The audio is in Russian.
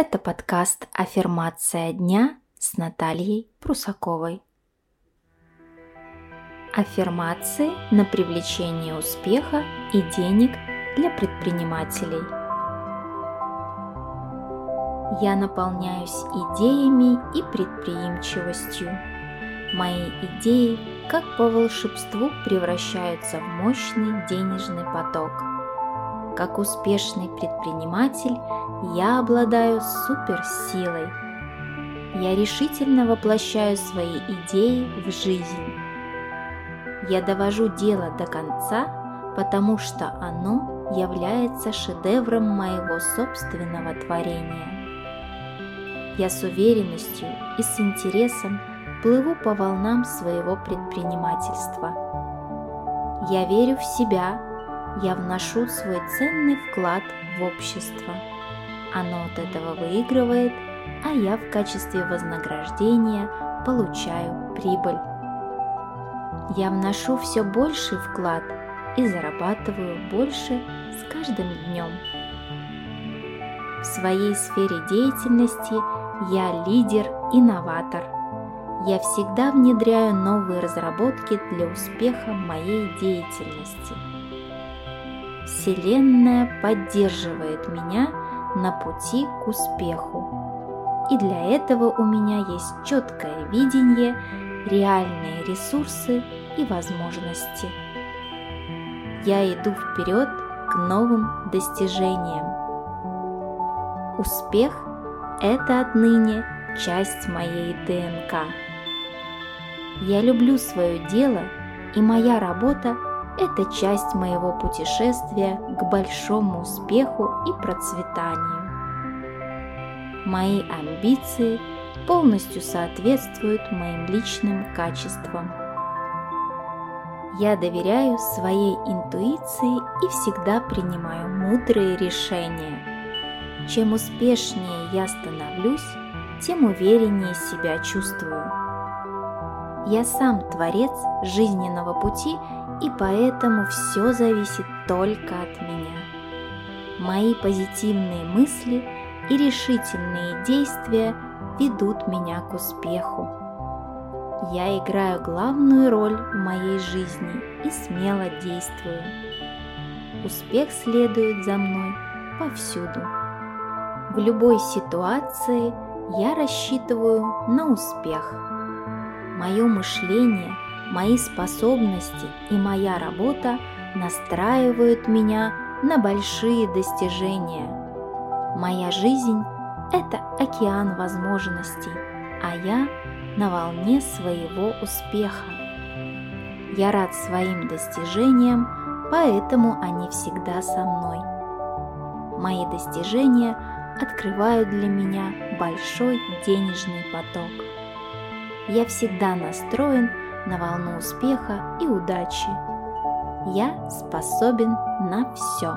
Это подкаст «Аффирмация дня» с Натальей Прусаковой. Аффирмации на привлечение успеха и денег для предпринимателей. Я наполняюсь идеями и предприимчивостью. Мои идеи, как по волшебству, превращаются в мощный денежный поток – как успешный предприниматель я обладаю суперсилой. Я решительно воплощаю свои идеи в жизнь. Я довожу дело до конца, потому что оно является шедевром моего собственного творения. Я с уверенностью и с интересом плыву по волнам своего предпринимательства. Я верю в себя я вношу свой ценный вклад в общество. Оно от этого выигрывает, а я в качестве вознаграждения получаю прибыль. Я вношу все больший вклад и зарабатываю больше с каждым днем. В своей сфере деятельности я лидер-инноватор. Я всегда внедряю новые разработки для успеха моей деятельности – Вселенная поддерживает меня на пути к успеху. И для этого у меня есть четкое видение, реальные ресурсы и возможности. Я иду вперед к новым достижениям. Успех – это отныне часть моей ДНК. Я люблю свое дело, и моя работа – это часть моего путешествия к большому успеху и процветанию. Мои амбиции полностью соответствуют моим личным качествам. Я доверяю своей интуиции и всегда принимаю мудрые решения. Чем успешнее я становлюсь, тем увереннее себя чувствую. Я сам творец жизненного пути и поэтому все зависит только от меня. Мои позитивные мысли и решительные действия ведут меня к успеху. Я играю главную роль в моей жизни и смело действую. Успех следует за мной повсюду. В любой ситуации я рассчитываю на успех. Мое мышление – Мои способности и моя работа настраивают меня на большие достижения. Моя жизнь – это океан возможностей, а я на волне своего успеха. Я рад своим достижениям, поэтому они всегда со мной. Мои достижения открывают для меня большой денежный поток. Я всегда настроен – на волну успеха и удачи. Я способен на все.